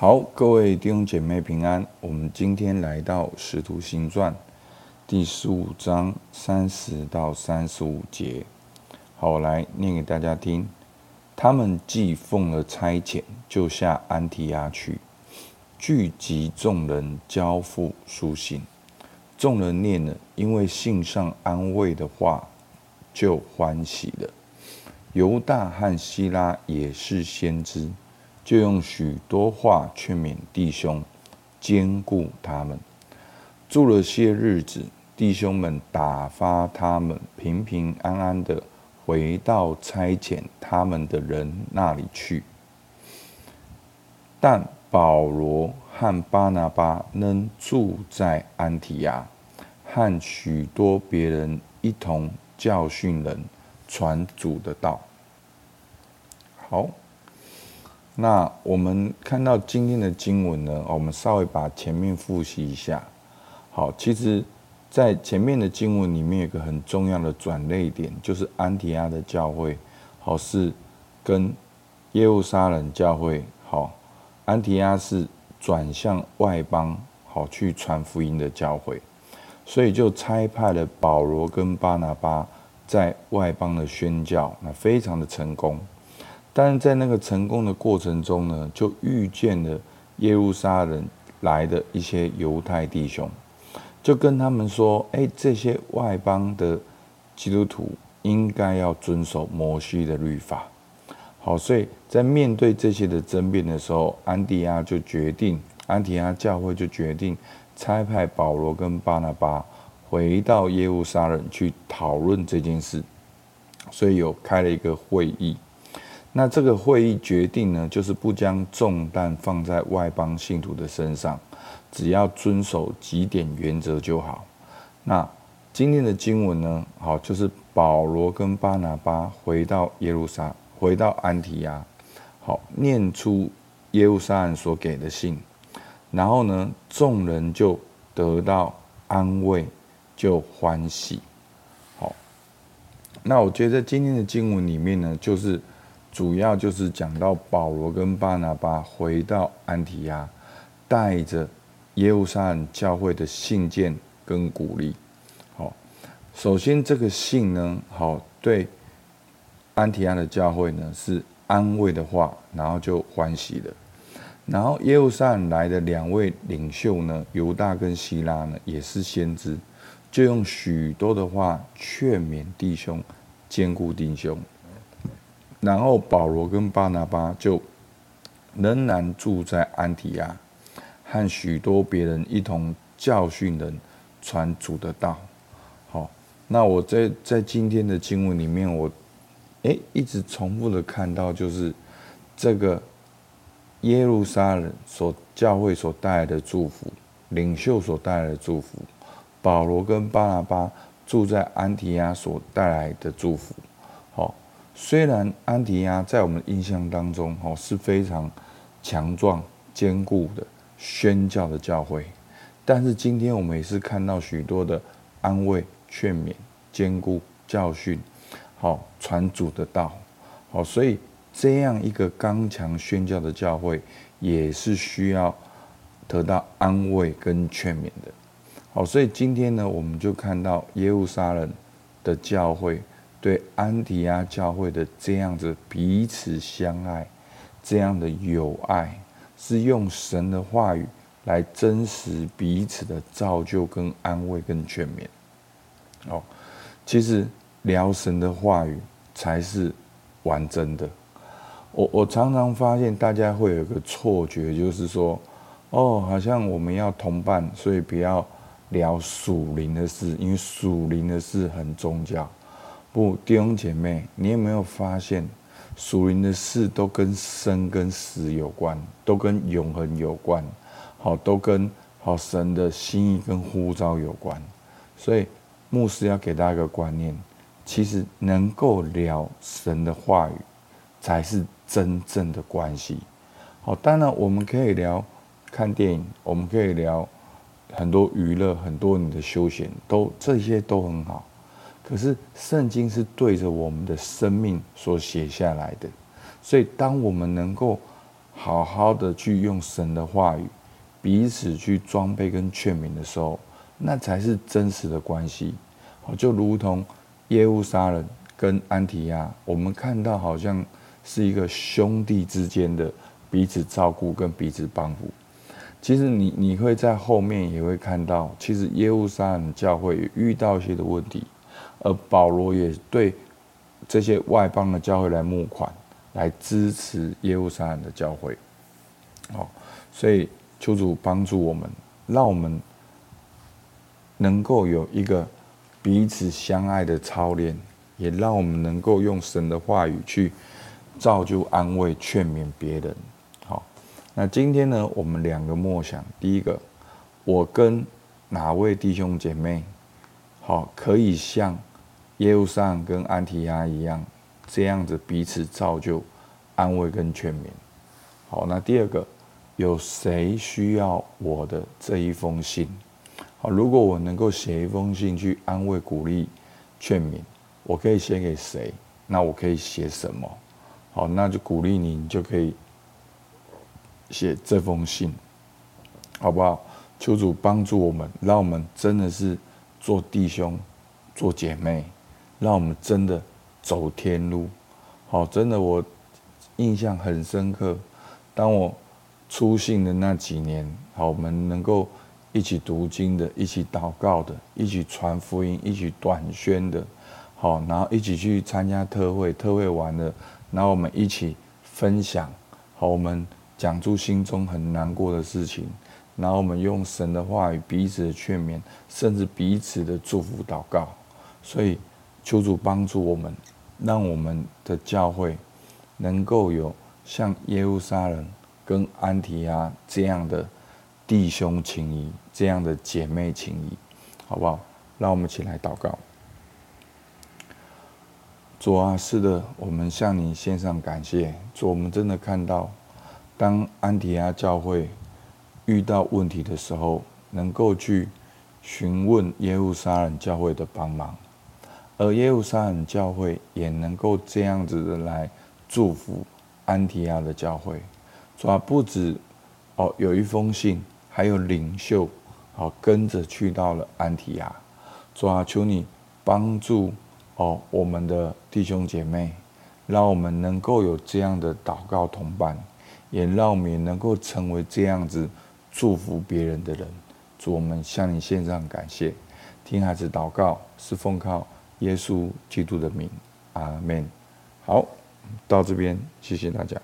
好，各位弟兄姐妹平安。我们今天来到《使徒行传》第十五章三十到三十五节。好，我来念给大家听。他们既奉了差遣，就下安提阿去，聚集众人，交付书信。众人念了，因为信上安慰的话，就欢喜了。犹大和希拉也是先知。就用许多话劝勉弟兄，兼顾他们。住了些日子，弟兄们打发他们平平安安的回到差遣他们的人那里去。但保罗和巴拿巴仍住在安提亚，和许多别人一同教训人，传主的道。好。那我们看到今天的经文呢，我们稍微把前面复习一下。好，其实，在前面的经文里面有个很重要的转捩点，就是安提阿的教会，好是跟耶路撒冷教会，好，安提阿是转向外邦，好去传福音的教会，所以就差派了保罗跟巴拿巴在外邦的宣教，那非常的成功。但是在那个成功的过程中呢，就遇见了耶路撒冷来的一些犹太弟兄，就跟他们说：“哎，这些外邦的基督徒应该要遵守摩西的律法。”好，所以在面对这些的争辩的时候，安提阿就决定，安提阿教会就决定差派保罗跟巴拿巴回到耶路撒冷去讨论这件事，所以有开了一个会议。那这个会议决定呢，就是不将重担放在外邦信徒的身上，只要遵守几点原则就好。那今天的经文呢，好，就是保罗跟巴拿巴回到耶路撒，回到安提亚，好，念出耶路撒冷所给的信，然后呢，众人就得到安慰，就欢喜。好，那我觉得今天的经文里面呢，就是。主要就是讲到保罗跟巴拿巴回到安提亚，带着耶路撒冷教会的信件跟鼓励。好，首先这个信呢，好对安提亚的教会呢是安慰的话，然后就欢喜了。然后耶路撒冷来的两位领袖呢，犹大跟希拉呢也是先知，就用许多的话劝勉弟兄，坚固弟兄。然后保罗跟巴拿巴就仍然住在安提亚，和许多别人一同教训人，传主的道。好，那我在在今天的经文里面，我诶一直重复的看到，就是这个耶路撒冷所教会所带来的祝福，领袖所带来的祝福，保罗跟巴拿巴住在安提亚所带来的祝福。好。虽然安提阿在我们印象当中哦是非常强壮坚固的宣教的教会，但是今天我们也是看到许多的安慰、劝勉、坚固、教训，好传主的道，好，所以这样一个刚强宣教的教会也是需要得到安慰跟劝勉的，好，所以今天呢，我们就看到耶路撒冷的教会。对安提阿教会的这样子彼此相爱，这样的友爱，是用神的话语来真实彼此的造就、跟安慰、跟劝勉。哦，其实聊神的话语才是完整的。我我常常发现大家会有个错觉，就是说，哦，好像我们要同伴，所以不要聊属灵的事，因为属灵的事很宗教。不，弟兄姐妹，你有没有发现，属灵的事都跟生跟死有关，都跟永恒有关，好，都跟好神的心意跟呼召有关。所以牧师要给大家一个观念，其实能够聊神的话语，才是真正的关系。好，当然我们可以聊看电影，我们可以聊很多娱乐，很多你的休闲，都这些都很好。可是圣经是对着我们的生命所写下来的，所以当我们能够好好的去用神的话语，彼此去装备跟劝勉的时候，那才是真实的关系。好，就如同耶路撒冷跟安提亚，我们看到好像是一个兄弟之间的彼此照顾跟彼此帮扶。其实你你会在后面也会看到，其实耶路撒冷教会遇到一些的问题，而保罗也对这些外邦的教会来募款。来支持耶路撒冷的教会，好，所以求主帮助我们，让我们能够有一个彼此相爱的操练，也让我们能够用神的话语去造就、安慰、劝勉别人。好，那今天呢，我们两个默想，第一个，我跟哪位弟兄姐妹，好，可以像业务上跟安提阿一样。这样子彼此造就、安慰跟劝勉。好，那第二个，有谁需要我的这一封信？好，如果我能够写一封信去安慰、鼓励、劝勉，我可以写给谁？那我可以写什么？好，那就鼓励你，你就可以写这封信，好不好？求主帮助我们，让我们真的是做弟兄、做姐妹，让我们真的。走天路，好，真的我印象很深刻。当我出信的那几年，好，我们能够一起读经的，一起祷告的，一起传福音，一起短宣的，好，然后一起去参加特会，特会完了，然后我们一起分享，好，我们讲出心中很难过的事情，然后我们用神的话语彼此的劝勉，甚至彼此的祝福祷告，所以。求主帮助我们，让我们的教会能够有像耶路撒冷跟安提阿这样的弟兄情谊，这样的姐妹情谊，好不好？让我们一起来祷告。主啊，是的，我们向你献上感谢。主，我们真的看到，当安提阿教会遇到问题的时候，能够去询问耶路撒冷教会的帮忙。而耶路撒冷教会也能够这样子的来祝福安提亚的教会，主要不止哦有一封信，还有领袖哦跟着去到了安提亚，主啊，求你帮助哦我们的弟兄姐妹，让我们能够有这样的祷告同伴，也让我们能够成为这样子祝福别人的人。主，我们向你献上感谢，听孩子祷告是奉靠。耶稣基督的名，阿门。好，到这边，谢谢大家。